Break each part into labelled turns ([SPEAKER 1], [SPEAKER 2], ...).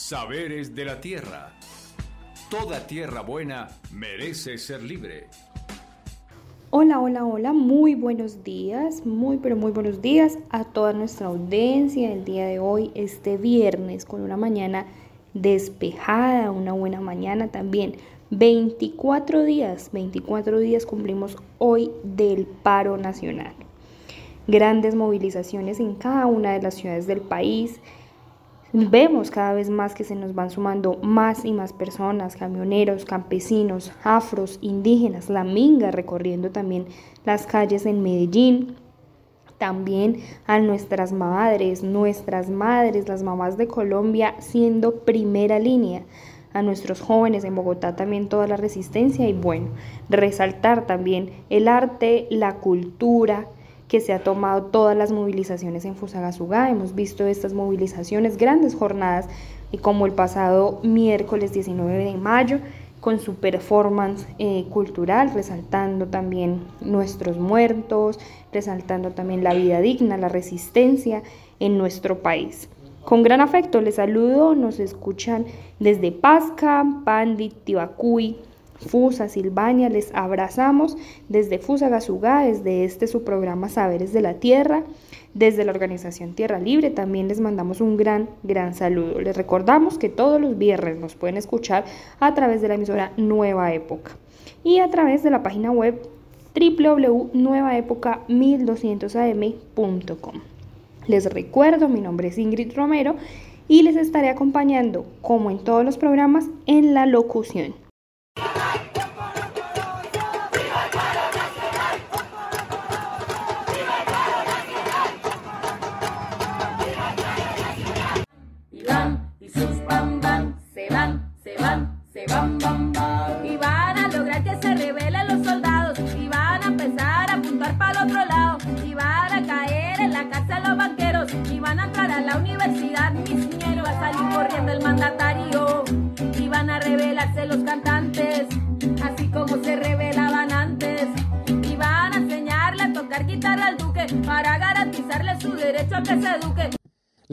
[SPEAKER 1] Saberes de la Tierra. Toda tierra buena merece ser libre.
[SPEAKER 2] Hola, hola, hola, muy buenos días, muy pero muy buenos días a toda nuestra audiencia el día de hoy, este viernes, con una mañana despejada, una buena mañana también. 24 días, 24 días cumplimos hoy del paro nacional. Grandes movilizaciones en cada una de las ciudades del país, Vemos cada vez más que se nos van sumando más y más personas, camioneros, campesinos, afros, indígenas, la minga recorriendo también las calles en Medellín. También a nuestras madres, nuestras madres, las mamás de Colombia siendo primera línea. A nuestros jóvenes en Bogotá también toda la resistencia y bueno, resaltar también el arte, la cultura, que se ha tomado todas las movilizaciones en Fusagasugá. Hemos visto estas movilizaciones, grandes jornadas, y como el pasado miércoles 19 de mayo, con su performance eh, cultural, resaltando también nuestros muertos, resaltando también la vida digna, la resistencia en nuestro país. Con gran afecto les saludo, nos escuchan desde Pasca, Pandit, Tibacuy, Fusa, Silvania, les abrazamos desde Fusa Gasugá, desde este su programa Saberes de la Tierra, desde la organización Tierra Libre, también les mandamos un gran, gran saludo. Les recordamos que todos los viernes nos pueden escuchar a través de la emisora Nueva Época y a través de la página web www.nuevaepoca1200am.com. Les recuerdo, mi nombre es Ingrid Romero y les estaré acompañando, como en todos los programas, en la locución.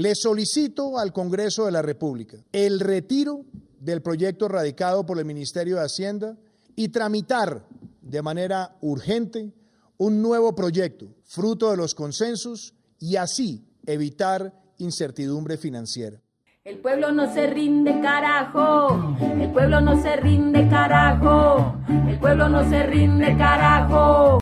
[SPEAKER 3] Le solicito al Congreso de la República el retiro del proyecto radicado por el Ministerio de Hacienda y tramitar de manera urgente un nuevo proyecto, fruto de los consensos, y así evitar incertidumbre financiera.
[SPEAKER 4] El pueblo no se rinde, carajo. El pueblo no se rinde, carajo. El pueblo no se rinde, carajo.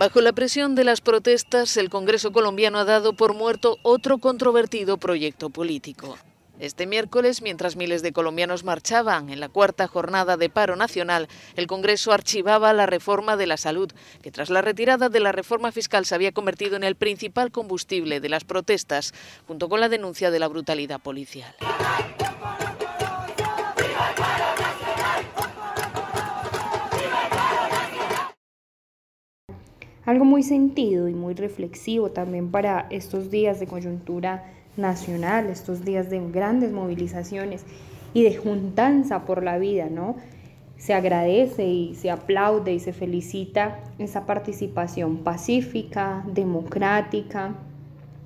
[SPEAKER 5] Bajo la presión de las protestas, el Congreso colombiano ha dado por muerto otro controvertido proyecto político. Este miércoles, mientras miles de colombianos marchaban en la cuarta jornada de paro nacional, el Congreso archivaba la reforma de la salud, que tras la retirada de la reforma fiscal se había convertido en el principal combustible de las protestas, junto con la denuncia de la brutalidad policial.
[SPEAKER 2] Algo muy sentido y muy reflexivo también para estos días de coyuntura nacional, estos días de grandes movilizaciones y de juntanza por la vida, ¿no? Se agradece y se aplaude y se felicita esa participación pacífica, democrática,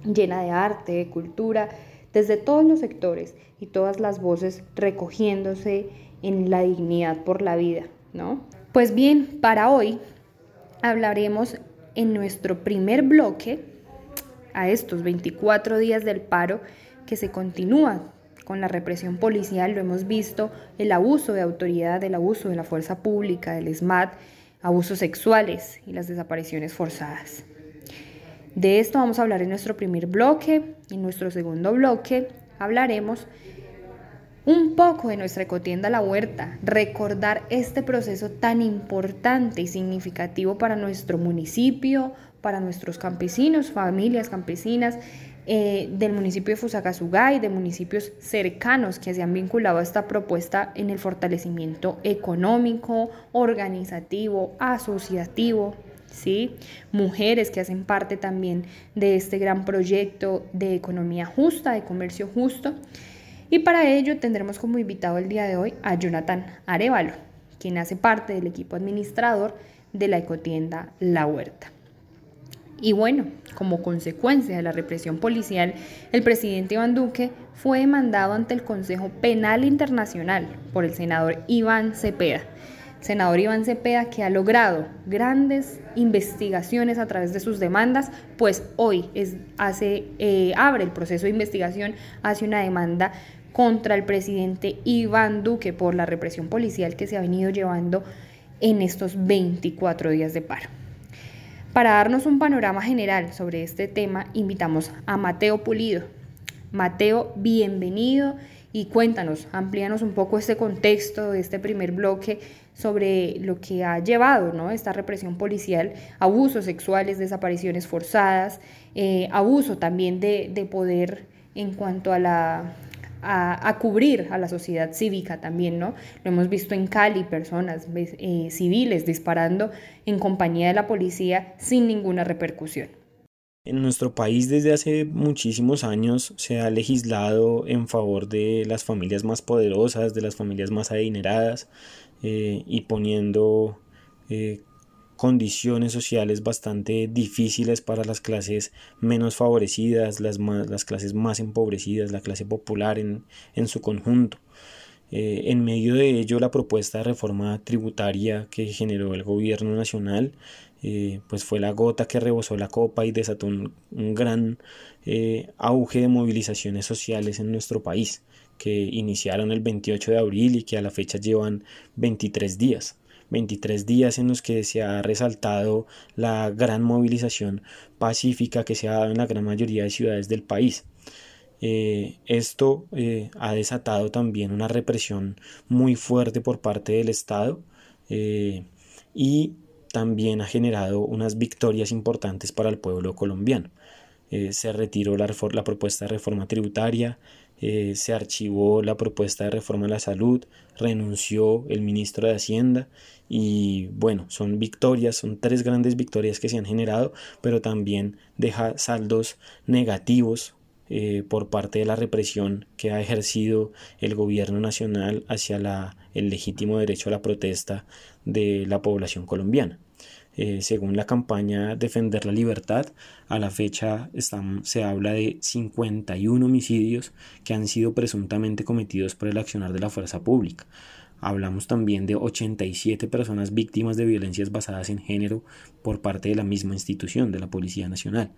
[SPEAKER 2] llena de arte, de cultura, desde todos los sectores y todas las voces recogiéndose en la dignidad por la vida, ¿no? Pues bien, para hoy hablaremos en nuestro primer bloque, a estos 24 días del paro, que se continúa con la represión policial, lo hemos visto, el abuso de autoridad, el abuso de la fuerza pública, del SMAT, abusos sexuales y las desapariciones forzadas. De esto vamos a hablar en nuestro primer bloque. En nuestro segundo bloque hablaremos un poco de nuestra ecotienda La Huerta, recordar este proceso tan importante y significativo para nuestro municipio, para nuestros campesinos, familias campesinas eh, del municipio de Fusagasugá y de municipios cercanos que se han vinculado a esta propuesta en el fortalecimiento económico, organizativo, asociativo. ¿Sí? Mujeres que hacen parte también de este gran proyecto de economía justa, de comercio justo. Y para ello tendremos como invitado el día de hoy a Jonathan Arevalo, quien hace parte del equipo administrador de la ecotienda La Huerta. Y bueno, como consecuencia de la represión policial, el presidente Iván Duque fue demandado ante el Consejo Penal Internacional por el senador Iván Cepeda. senador Iván Cepeda que ha logrado grandes investigaciones a través de sus demandas, pues hoy es, hace, eh, abre el proceso de investigación, hace una demanda contra el presidente Iván Duque por la represión policial que se ha venido llevando en estos 24 días de paro. Para darnos un panorama general sobre este tema, invitamos a Mateo Pulido. Mateo, bienvenido y cuéntanos, amplíanos un poco este contexto de este primer bloque sobre lo que ha llevado ¿no? esta represión policial, abusos sexuales, desapariciones forzadas, eh, abuso también de, de poder en cuanto a la a, cubrir a la sociedad cívica también, ¿no? Lo hemos visto en Cali, personas eh, civiles disparando en compañía de la policía sin ninguna repercusión.
[SPEAKER 6] En nuestro país desde hace muchísimos años se ha legislado en favor de las familias más poderosas, de las familias más adineradas eh, y poniendo eh, condiciones sociales bastante difíciles para las clases menos favorecidas, las, las clases más empobrecidas, la clase popular en, en su conjunto. Eh, en medio de ello, la propuesta de reforma tributaria que generó el gobierno nacional eh, pues fue la gota que rebosó la copa y desató un, gran eh, auge de movilizaciones sociales en nuestro país, que iniciaron el 28 de abril y que a la fecha llevan 23 días. 23 días en los que se ha resaltado la gran movilización pacífica que se ha dado en la gran mayoría de ciudades del país. Eh, esto eh, ha desatado también una represión muy fuerte por parte del Estado eh, y también ha generado unas victorias importantes para el pueblo colombiano. se retiró la, la propuesta de reforma tributaria, se archivó la propuesta de reforma a la salud, renunció el ministro de Hacienda y bueno, son victorias, son tres grandes victorias que se han generado, pero también deja saldos negativos eh, por parte de la represión que ha ejercido el gobierno nacional hacia la, el legítimo derecho a la protesta de la población colombiana. Eh, según la campaña Defender la Libertad, a la fecha se habla de 51 homicidios que han sido presuntamente cometidos por el accionar de la fuerza pública. Hablamos también de 87 personas víctimas de violencias basadas en género por parte de la misma institución, de la Policía Nacional.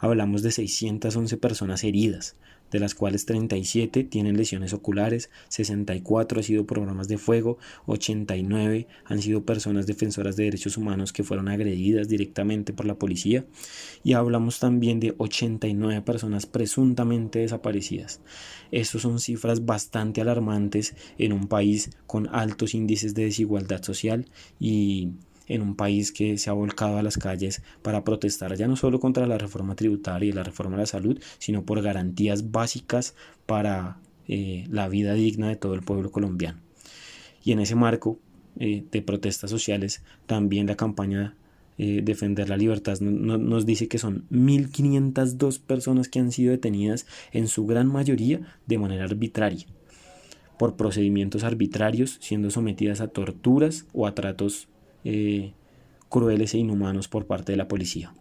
[SPEAKER 6] Hablamos de 611 personas heridas, de las cuales 37 tienen lesiones oculares, 64 han sido programas de fuego, 89 han sido personas defensoras de derechos humanos que fueron agredidas directamente por la policía y hablamos también de 89 personas presuntamente desaparecidas. Estas son cifras bastante alarmantes en un país con altos índices de desigualdad social y en un país que se ha volcado a las calles para protestar ya no solo contra la reforma tributaria y la reforma de la salud, sino por garantías básicas para eh, la vida digna de todo el pueblo colombiano. Y en ese marco eh, de protestas sociales, también la campaña eh, Defender la Libertad nos dice que son 1.502 personas que han sido detenidas, en su gran mayoría de manera arbitraria por procedimientos arbitrarios, siendo sometidas a torturas o a tratos eh, crueles e inhumanos por parte de la policía.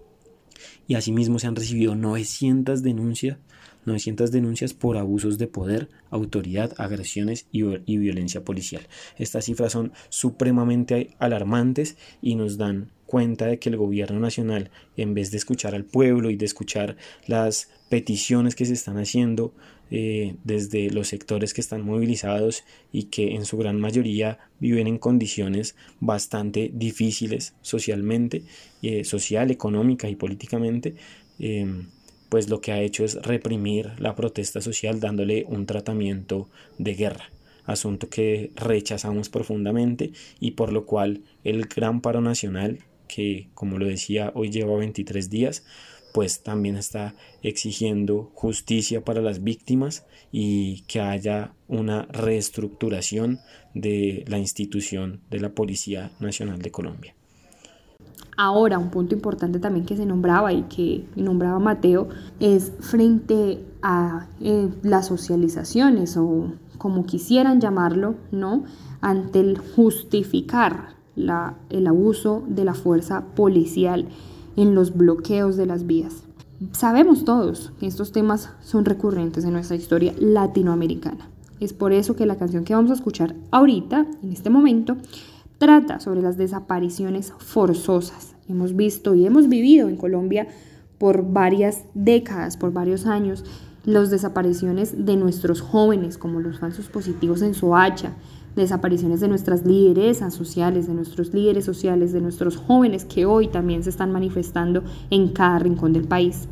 [SPEAKER 6] Y asimismo se han recibido 900 denuncias, 900 denuncias por abusos de poder, autoridad, agresiones y, y violencia policial. Estas cifras son supremamente alarmantes y nos dan cuenta de que el gobierno nacional, en vez de escuchar al pueblo y de escuchar las peticiones que se están haciendo eh, desde los sectores que están movilizados y que en su gran mayoría viven en condiciones bastante difíciles socialmente, eh, social, económica y políticamente, em, pues lo que ha hecho es reprimir la protesta social dándole un tratamiento de guerra asunto que rechazamos profundamente y por lo cual el gran paro nacional que como lo decía hoy lleva 23 días, pues también está exigiendo justicia para las víctimas y que haya una reestructuración de la institución de la Policía Nacional de Colombia.
[SPEAKER 2] Ahora, un punto importante también que se nombraba y que nombraba Mateo es frente a eh, las socializaciones o como quisieran llamarlo, ¿no? Ante el justificar el abuso de la fuerza policial en los bloqueos de las vías. Sabemos todos que estos temas son recurrentes en nuestra historia latinoamericana. Es por eso que la canción que vamos a escuchar ahorita, en este momento, trata sobre las desapariciones forzosas. Hemos visto y hemos vivido en Colombia por varias décadas, por varios años, las desapariciones de nuestros jóvenes, como los falsos positivos en Soacha, desapariciones de nuestras lideresas sociales, de nuestros líderes sociales, de nuestros jóvenes que hoy también se están manifestando en cada rincón del país.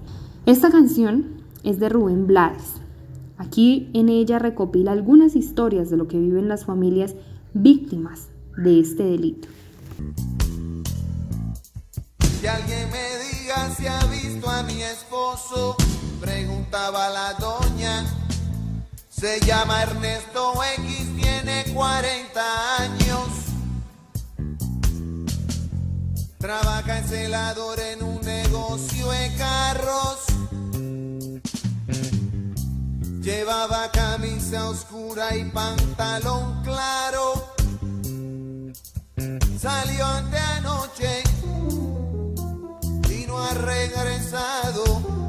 [SPEAKER 2] Esta canción es de Rubén Blades. Aquí en ella recopila algunas historias de lo que viven las familias víctimas de este delito.
[SPEAKER 7] Alguien me diga si ha visto a mi esposo, preguntaba la. Se llama Ernesto X, tiene 40 años. Trabaja en celador en un negocio de carros. Llevaba camisa oscura y pantalón claro. Salió ante anoche y no ha regresado.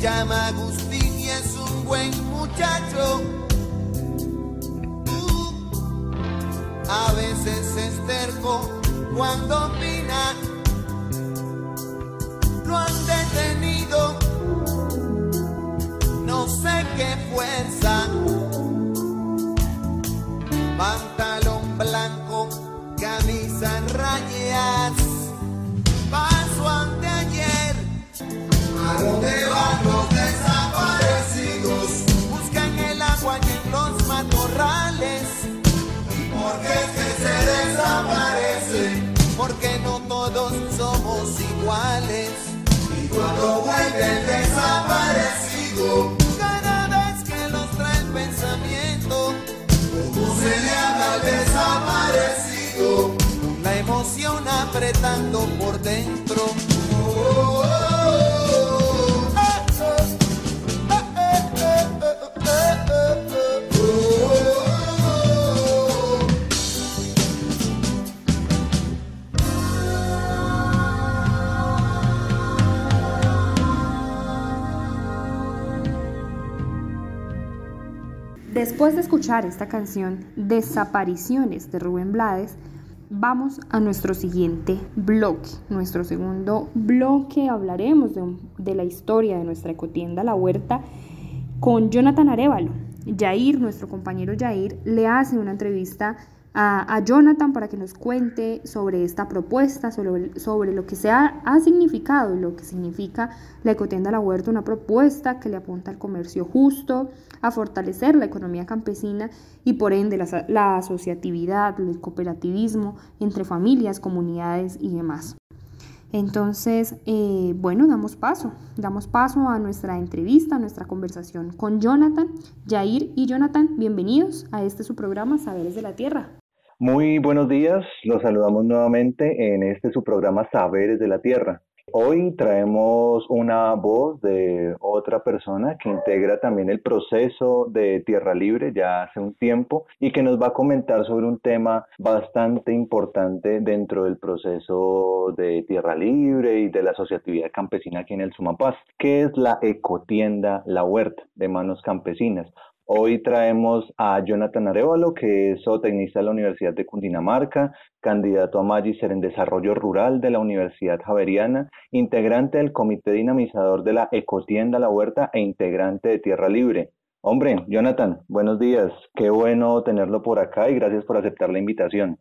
[SPEAKER 7] Llama Agustín y es un buen muchacho. A veces es terco cuando opina. Lo han detenido, no sé qué fuerza. Cuando vuelve el desaparecido, cada vez que los trae el pensamiento, ¿cómo se le habla al desaparecido? Con la emoción apretando por dentro.
[SPEAKER 2] Después de escuchar esta canción, Desapariciones de Rubén Blades, vamos a nuestro siguiente bloque. Nuestro segundo bloque hablaremos de, la historia de nuestra ecotienda La Huerta con Jonathan Arevalo. Jair, nuestro compañero Jair, le hace una entrevista a, a Jonathan para que nos cuente sobre esta propuesta, sobre, sobre lo que se ha, significado y lo que significa la ecotienda La Huerta, una propuesta que le apunta al comercio justo, a fortalecer la economía campesina y por ende la, la asociatividad, el cooperativismo entre familias, comunidades y demás. Entonces, eh, bueno, damos paso, damos paso a nuestra entrevista, a nuestra conversación con Jonathan, Jair y Jonathan, bienvenidos a este su programa Saberes de la Tierra.
[SPEAKER 8] Muy buenos días, los saludamos nuevamente en este su programa Saberes de la Tierra. Hoy traemos una voz de otra persona que integra también el proceso de Tierra Libre ya hace un tiempo y que nos va a comentar sobre un tema bastante importante dentro del proceso de Tierra Libre y de la asociatividad campesina aquí en el Sumapaz, que es la ecotienda La Huerta de Manos Campesinas. Hoy traemos a Jonathan Arevalo, que es zootecnista de la Universidad de Cundinamarca, candidato a Magíster en Desarrollo Rural de la Universidad Javeriana, integrante del Comité Dinamizador de la Ecotienda La Huerta e integrante de Tierra Libre. Hombre, Jonathan, buenos días. Qué bueno tenerlo por acá y gracias por aceptar la invitación.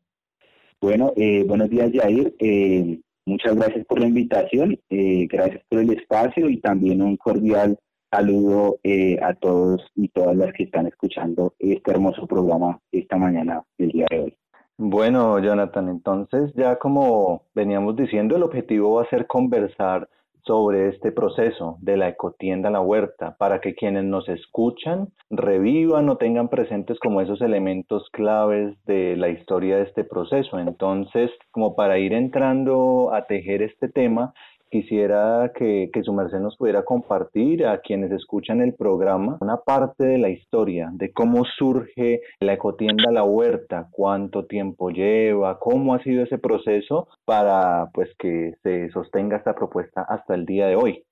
[SPEAKER 9] Bueno, eh, buenos días, Jair. Eh, muchas gracias por la invitación, eh, gracias por el espacio y también un cordial saludo eh, a todos y todas las que están escuchando este hermoso programa esta mañana del día de hoy.
[SPEAKER 8] Bueno, Jonathan, entonces ya como veníamos diciendo, el objetivo va a ser conversar sobre este proceso de la ecotienda a la huerta, para que quienes nos escuchan revivan o tengan presentes como esos elementos claves de la historia de este proceso. Entonces, como para ir entrando a tejer este tema, quisiera que, que, su merced nos pudiera compartir a quienes escuchan el programa una parte de la historia, de cómo surge la ecotienda La Huerta, cuánto tiempo lleva, cómo ha sido ese proceso para pues que se sostenga esta propuesta hasta el día de hoy.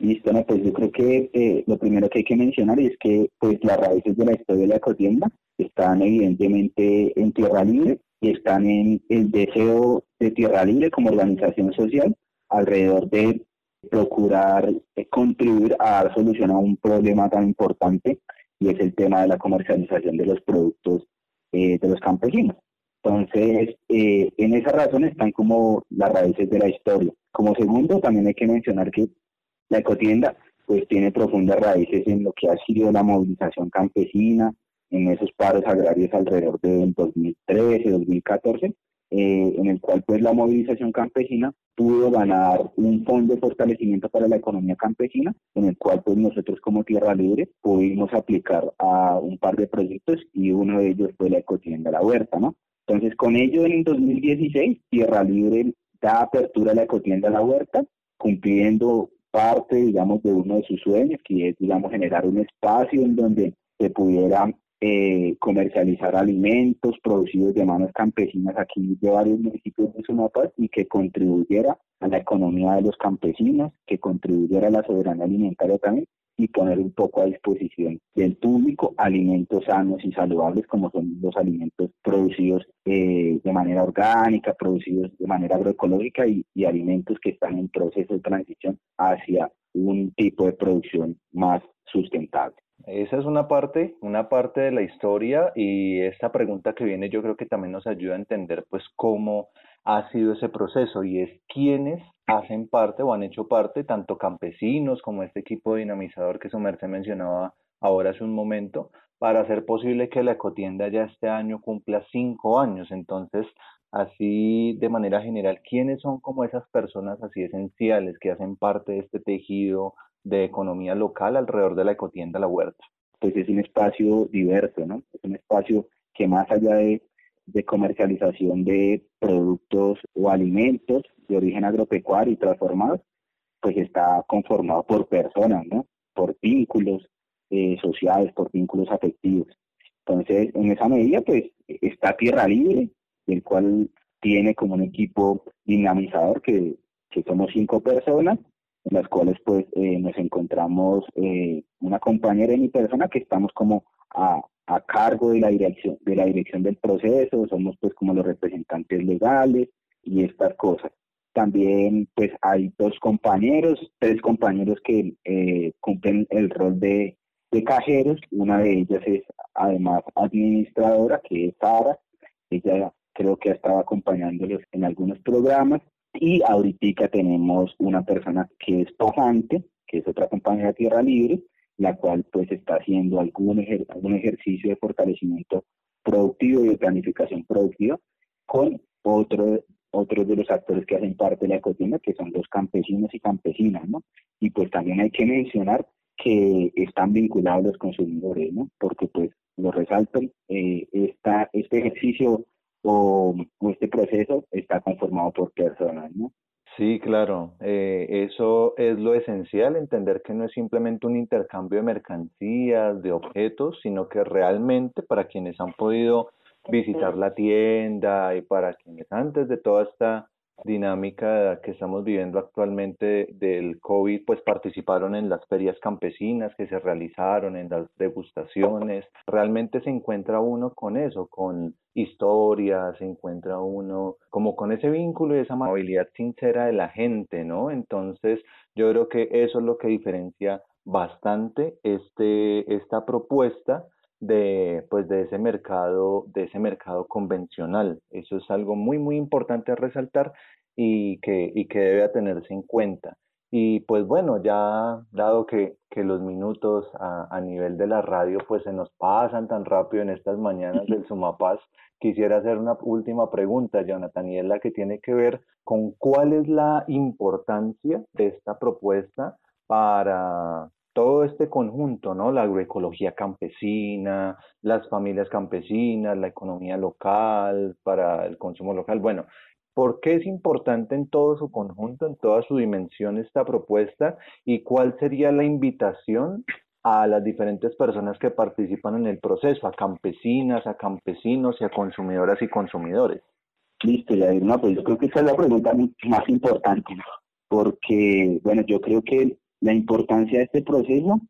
[SPEAKER 9] Listo, no, pues yo creo que eh, lo primero que hay que mencionar es que pues las raíces de la historia de la ecotienda están evidentemente en Tierra Libre y están en el deseo de Tierra Libre como organización social alrededor de procurar eh, contribuir a dar solución a un problema tan importante y es el tema de la comercialización de los productos eh, de los campesinos. Entonces, eh, en esa razón están como las raíces de la historia. Como segundo, también hay que mencionar que la ecotienda pues tiene profundas raíces en lo que ha sido la movilización campesina, en esos paros agrarios alrededor del 2013, 2014, eh, en el cual pues la movilización campesina pudo ganar un fondo de fortalecimiento para la economía campesina, en el cual pues nosotros como Tierra Libre pudimos aplicar a un par de proyectos y uno de ellos fue la ecotienda La Huerta, ¿no? Entonces con ello en 2016 Tierra Libre da apertura a la ecotienda La Huerta, cumpliendo parte, digamos, de uno de sus sueños, que es, digamos, generar un espacio en donde se pudiera eh, comercializar alimentos producidos de manos campesinas aquí de varios municipios de Sumapas y que contribuyera a la economía de los campesinos, que contribuyera a la soberanía alimentaria también y poner un poco a disposición del público alimentos sanos y saludables como son los alimentos producidos eh, de manera orgánica, producidos de manera agroecológica y alimentos que están en proceso de transición hacia un tipo de producción más sustentable.
[SPEAKER 8] Esa es una parte, una parte de la historia y esta pregunta que viene yo creo que también nos ayuda a entender pues cómo ha sido ese proceso y es quiénes hacen parte o han hecho parte, tanto campesinos como este equipo dinamizador que su mencionaba ahora hace un momento, para hacer posible que la ecotienda ya este año cumpla cinco años. Entonces, así de manera general, ¿quiénes son como esas personas así esenciales que hacen parte de este tejido de economía local alrededor de la ecotienda La Huerta.
[SPEAKER 9] Pues es un espacio diverso, ¿no? Es un espacio que más allá de, comercialización de productos o alimentos de origen agropecuario y transformados, pues está conformado por personas, ¿no? Por vínculos eh, sociales, por vínculos afectivos. Entonces, en esa medida, pues está Tierra Libre, el cual tiene como un equipo dinamizador que, que somos cinco personas en las cuales pues eh, nos encontramos eh, una compañera y mi persona que estamos como a, a, cargo de la dirección de la dirección del proceso somos pues como los representantes legales y estas cosas. También pues hay dos compañeros tres compañeros que eh, cumplen el rol de, de cajeros. Una de ellas es además administradora que es Sara. Ella creo que ha estado acompañándolos en algunos programas y ahorita tenemos una persona que es Pajante, que es otra compañía de Tierra Libre, la cual pues está haciendo algún, algún ejercicio de fortalecimiento productivo y de planificación productiva con otro, otros de los actores que hacen parte de la economía, que son los campesinos y campesinas, ¿no? Y pues también hay que mencionar que están vinculados los consumidores, ¿no? Porque pues lo resalto, eh, esta, este ejercicio o, este proceso está conformado por personas, ¿no?
[SPEAKER 8] Sí, claro. Eh, eso es lo esencial, entender que no es simplemente un intercambio de mercancías, de objetos, sino que realmente para quienes han podido visitar la tienda y para quienes antes de toda esta dinámica que estamos viviendo actualmente del COVID, pues participaron en las ferias campesinas que se realizaron, en las degustaciones. Realmente se encuentra uno con eso, con historias, se encuentra uno como con ese vínculo y esa amabilidad sincera de la gente, ¿no? Entonces, yo creo que eso es lo que diferencia bastante este, esta propuesta de pues de ese mercado de ese mercado convencional. Eso es algo muy muy importante a resaltar y que y que debe tenerse en cuenta. Y pues bueno, ya dado que, los minutos a, a, nivel de la radio pues se nos pasan tan rápido en estas mañanas del Sumapaz, quisiera hacer una última pregunta, Jonathan, y es la que tiene que ver con cuál es la importancia de esta propuesta para todo este conjunto, ¿no? La agroecología campesina, las familias campesinas, la economía local, para el consumo local. Bueno, ¿por qué es importante en todo su conjunto, en toda su dimensión esta propuesta y cuál sería la invitación a las diferentes personas que participan en el proceso, a campesinas, a campesinos y a consumidoras y consumidores?
[SPEAKER 9] Listo, ya no, pues yo creo que esa es la pregunta más importante, porque, bueno, yo creo que la importancia de este proceso,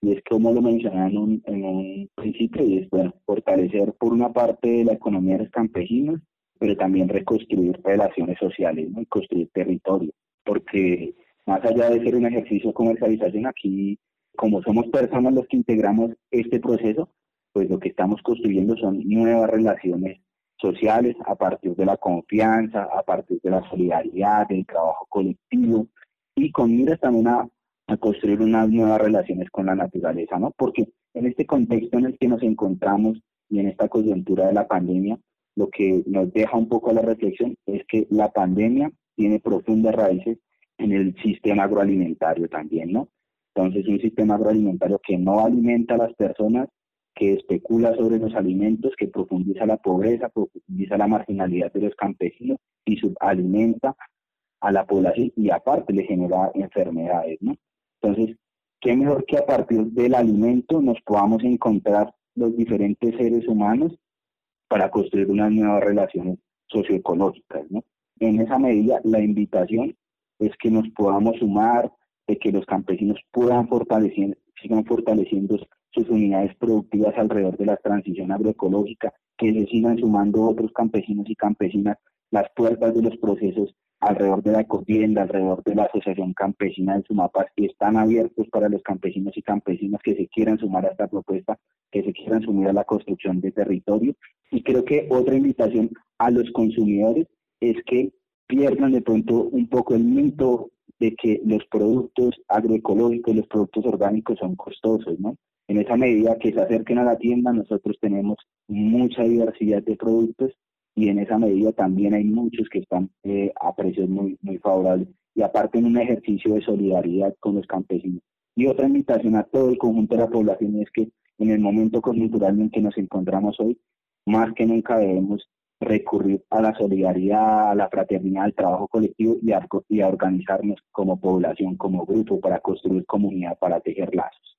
[SPEAKER 9] y es como lo mencionaba en un, principio, y es bueno, fortalecer por una parte la economía de los campesinos, pero también reconstruir relaciones sociales ¿no? y construir territorio, porque más allá de ser un ejercicio de comercialización, aquí, como somos personas los que integramos este proceso, pues lo que estamos construyendo son nuevas relaciones sociales a partir de la confianza, a partir de la solidaridad, del trabajo colectivo y con miras también a a construir unas nuevas relaciones con la naturaleza, ¿no? Porque en este contexto en el que nos encontramos y en esta coyuntura de la pandemia, lo que nos deja un poco la reflexión es que la pandemia tiene profundas raíces en el sistema agroalimentario también, ¿no? Entonces, un sistema agroalimentario que no alimenta a las personas, que especula sobre los alimentos, que profundiza la pobreza, profundiza la marginalidad de los campesinos y subalimenta a la población y aparte le genera enfermedades, ¿no? Entonces, qué mejor que a partir del alimento nos podamos encontrar los diferentes seres humanos para construir unas nuevas relaciones socioecológicas, ¿no? En esa medida, la invitación es que nos podamos sumar, de que los campesinos puedan fortalecer, sigan fortaleciendo sus unidades productivas alrededor de la transición agroecológica, que se sigan sumando otros campesinos y campesinas las puertas de los procesos alrededor de la ecotienda, alrededor de la Asociación Campesina de Sumapas, que están abiertos para los campesinos y campesinas que se quieran sumar a esta propuesta, que se quieran sumar a la construcción de territorio. Y creo que otra invitación a los consumidores es que pierdan de pronto un poco el mito de que los productos agroecológicos, los productos orgánicos son costosos, ¿no? En esa medida que se acerquen a la tienda, nosotros tenemos mucha diversidad de productos y en esa medida también hay muchos que están eh, a precios muy, muy favorables y aparte en un ejercicio de solidaridad con los campesinos. Y otra invitación a todo el conjunto de la población es que en el momento coyuntural en que nos encontramos hoy, más que nunca debemos recurrir a la solidaridad, a la fraternidad, al trabajo colectivo y y a organizarnos como población, como grupo, para construir comunidad, para tejer lazos.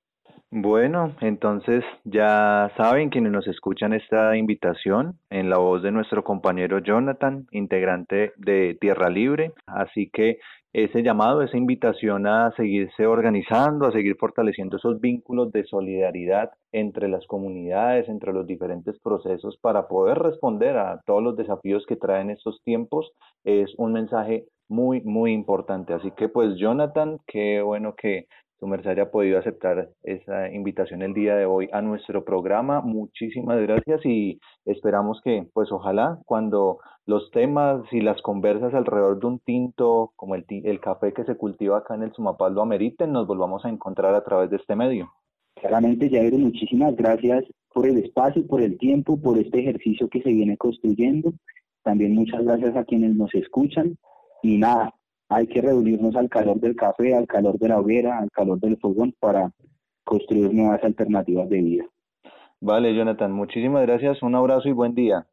[SPEAKER 8] Bueno, entonces ya saben quienes nos escuchan esta invitación en la voz de nuestro compañero Jonathan, integrante de Tierra Libre. Así que ese llamado, esa invitación a seguirse organizando, a seguir fortaleciendo esos vínculos de solidaridad entre las comunidades, entre los diferentes procesos para poder responder a todos los desafíos que traen estos tiempos, es un mensaje muy, muy importante. Así que pues Jonathan, qué bueno que su merced haya podido aceptar esa invitación el día de hoy a nuestro programa. Muchísimas gracias y esperamos que, pues ojalá, cuando los temas y las conversas alrededor de un tinto como el, el café que se cultiva acá en el Sumapaz lo ameriten, nos volvamos a encontrar a través de este medio.
[SPEAKER 9] Claramente, Jair, muchísimas gracias por el espacio, por el tiempo, por este ejercicio que se viene construyendo. También muchas gracias a quienes nos escuchan. Y nada, hay que reunirnos al calor del café, al calor de la hoguera, al calor del fogón para construir nuevas alternativas de vida.
[SPEAKER 8] Vale, Jonathan, muchísimas gracias, un abrazo y buen día.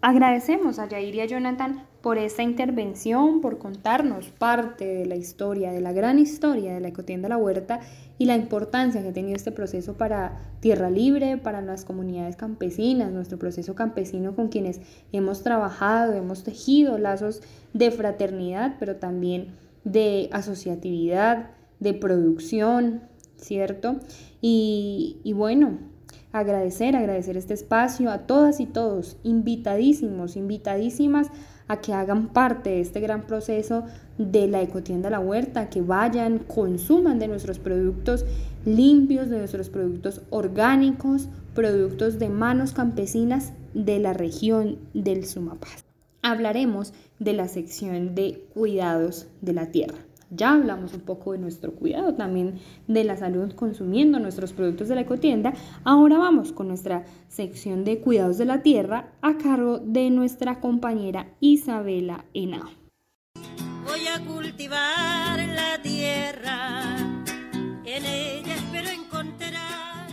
[SPEAKER 2] Agradecemos a Yair y a Jonathan por esta intervención, por contarnos parte de la historia, de la gran historia de la ecotienda La Huerta y la importancia que ha tenido este proceso para Tierra Libre, para las comunidades campesinas, nuestro proceso campesino con quienes hemos trabajado, hemos tejido lazos de fraternidad, pero también de asociatividad, de producción, ¿cierto? Y, y bueno, agradecer, agradecer este espacio a todas y todos, invitadísimos, invitadísimas a que hagan parte de este gran proceso de la ecotienda La Huerta, que vayan, consuman de nuestros productos limpios, de nuestros productos orgánicos, productos de manos campesinas de la región del Sumapaz. Hablaremos de la sección de cuidados de la tierra. Ya hablamos un poco de nuestro cuidado, también de la salud consumiendo nuestros productos de la ecotienda. Ahora vamos con nuestra sección de cuidados de la tierra a cargo de nuestra compañera Isabela Henao.
[SPEAKER 10] Voy a cultivar la tierra, en ella espero encontrar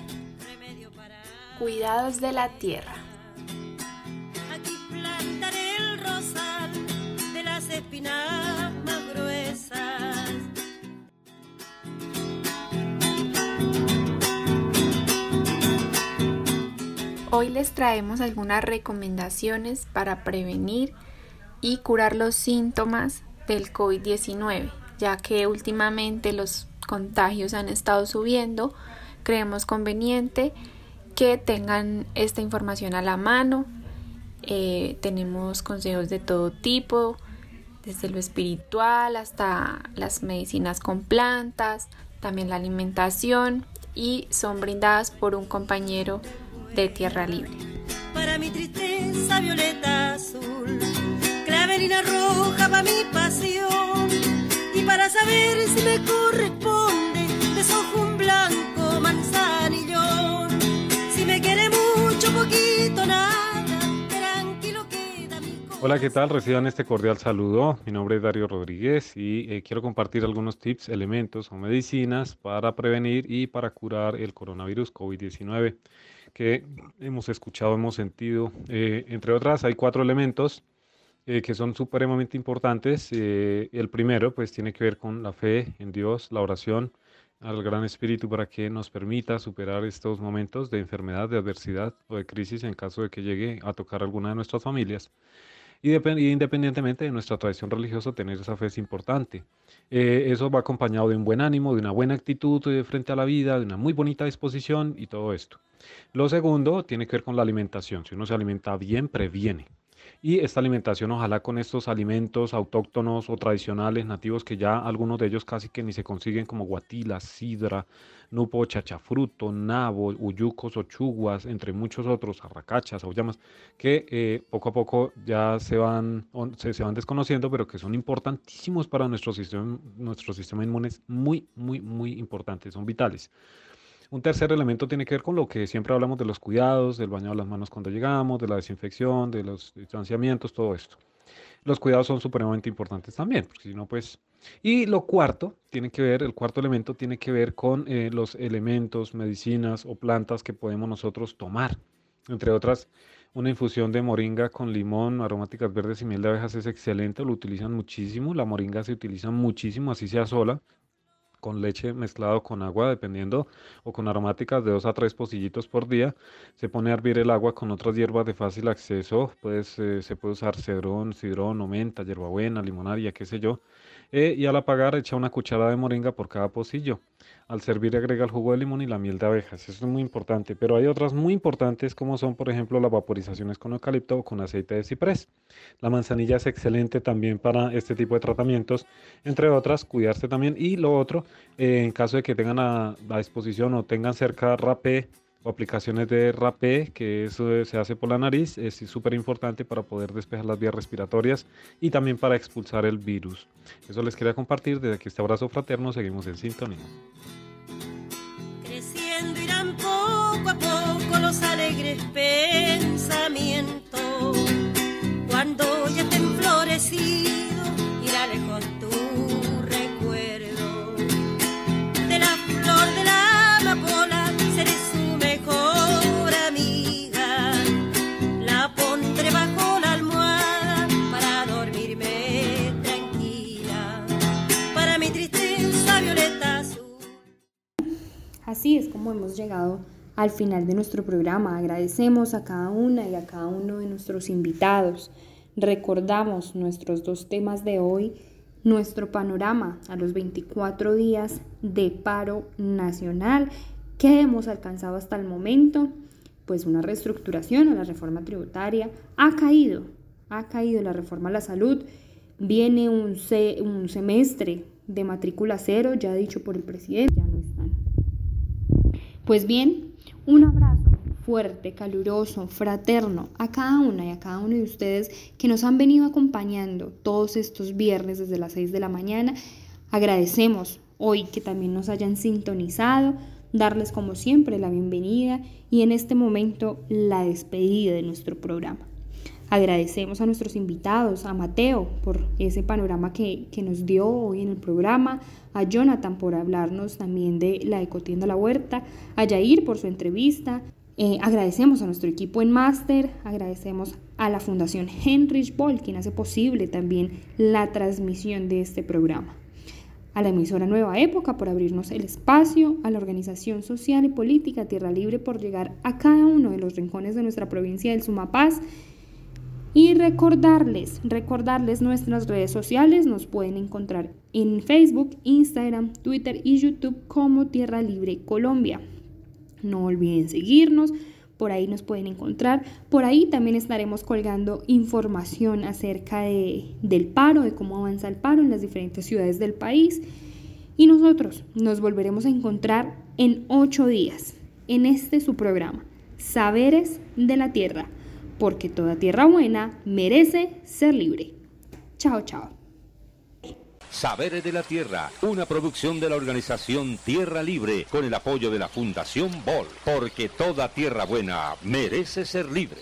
[SPEAKER 10] remedio para...
[SPEAKER 2] Cuidados de la tierra.
[SPEAKER 10] Aquí plantaré el rosal de las espinas
[SPEAKER 11] Hoy les traemos algunas recomendaciones para prevenir y curar los síntomas del COVID-19, ya que últimamente los contagios han estado subiendo, creemos conveniente que tengan esta información a la mano. Eh, tenemos consejos de todo tipo, desde lo espiritual hasta las medicinas con plantas, también la alimentación y son brindadas por un compañero de Tierra Libre.
[SPEAKER 10] Para mi tristeza violeta azul, clavelina roja para mi pasión y para saber si me corresponde desojo un blanco manzanillón. Si me quiere mucho, poquito, nada,
[SPEAKER 12] Hola, ¿qué tal? Reciban este cordial saludo. Mi nombre es Darío Rodríguez y eh, quiero compartir algunos tips, elementos o medicinas para prevenir y para curar el coronavirus COVID-19 que hemos escuchado, hemos sentido. Eh, entre otras, hay cuatro elementos eh, que son supremamente importantes. Eh, el primero, pues, tiene que ver con la fe en Dios, la oración al Gran Espíritu para que nos permita superar estos momentos de enfermedad, de adversidad o de crisis en caso de que llegue a tocar alguna de nuestras familias. Y, independientemente de nuestra tradición religiosa, tener esa fe es importante. Eh, eso va acompañado de un buen ánimo, de una buena actitud de frente a la vida, de una muy bonita disposición y todo esto. Lo segundo tiene que ver con la alimentación. Si uno se alimenta bien, previene. Y esta alimentación, ojalá con estos alimentos autóctonos o tradicionales nativos que ya algunos de ellos casi que ni se consiguen como guatila, sidra, nupo, chachafruto, nabo, uyucos, ochuguas, entre muchos otros, arracachas, aullamas, que eh, poco a poco ya se van, se, se, van desconociendo, pero que son importantísimos para nuestro sistema, nuestro sistema inmune, muy, muy, muy importantes, son vitales. Un tercer elemento tiene que ver con lo que siempre hablamos de los cuidados, del baño de las manos cuando llegamos, de la desinfección, de los distanciamientos, todo esto. Los cuidados son supremamente importantes también, porque si no, pues... Y lo cuarto tiene que ver, el cuarto elemento tiene que ver con eh, los elementos, medicinas o plantas que podemos nosotros tomar. Entre otras, una infusión de moringa con limón, aromáticas verdes y miel de abejas es excelente, lo utilizan muchísimo. La moringa se utiliza muchísimo, así sea sola con leche mezclado con agua, dependiendo, o con aromáticas de dos a tres pocillitos por día. Se pone a hervir el agua con otras hierbas de fácil acceso, pues eh, se puede usar cedrón, sidrón o menta, hierbabuena, limonaria, qué sé yo. Eh, y al apagar echa una cucharada de moringa por cada pocillo. Al servir agrega el jugo de limón y la miel de abejas. Eso es muy importante, pero hay otras muy importantes como son, por ejemplo, las vaporizaciones con eucalipto o con aceite de ciprés. La manzanilla es excelente también para este tipo de tratamientos, entre otras, cuidarse también. Y lo otro, eh, en caso de que tengan a, a disposición o tengan cerca rapé o aplicaciones de rapé, que eso se hace por la nariz, es súper importante para poder despejar las vías respiratorias y también para expulsar el virus. Eso les quería compartir desde aquí este abrazo fraterno, seguimos en sintonía.
[SPEAKER 10] Creciendo irán poco a poco los alegres pensamientos. Cuando ya estén florecidos, irá lejos tu recuerdo. De la flor de la
[SPEAKER 2] Así es como hemos llegado al final de nuestro programa. Agradecemos a cada una y a cada uno de nuestros invitados. Recordamos nuestros dos temas de hoy, nuestro panorama a los 24 días de paro nacional que hemos alcanzado hasta el momento, pues una reestructuración a la reforma tributaria ha caído, ha caído la reforma a la salud, viene un, se un semestre de matrícula cero, ya dicho por el presidente. Pues bien, un abrazo fuerte, caluroso, fraterno a cada una y a cada uno de ustedes que nos han venido acompañando todos estos viernes desde las 6 de la mañana Agradecemos hoy que también nos hayan sintonizado, darles como siempre la bienvenida y en este momento la despedida de nuestro programa. Agradecemos a nuestros invitados, a Mateo por ese panorama que, nos dio hoy en el programa, a Jonathan por hablarnos también de la ecotienda La Huerta, a Jair por su entrevista. Eh, agradecemos a nuestro equipo en máster, agradecemos a la Fundación Heinrich Boll, quien hace posible también la transmisión de este programa a la emisora Nueva Época por abrirnos el espacio, a la organización social y política Tierra Libre por llegar a cada uno de los rincones de nuestra provincia del Sumapaz y recordarles, recordarles nuestras redes sociales, nos pueden encontrar en Facebook, Instagram, Twitter y YouTube como Tierra Libre Colombia. No olviden seguirnos, por ahí nos pueden encontrar. Por ahí también estaremos colgando información acerca de, del paro, de cómo avanza el paro en las diferentes ciudades del país. Y nosotros nos volveremos a encontrar en ocho días en este su programa, Saberes de la Tierra porque toda tierra buena merece ser libre. Chao, chao.
[SPEAKER 13] Saberes de la Tierra, una producción de la organización Tierra Libre con el apoyo de la Fundación Bol, porque toda tierra buena merece ser libre.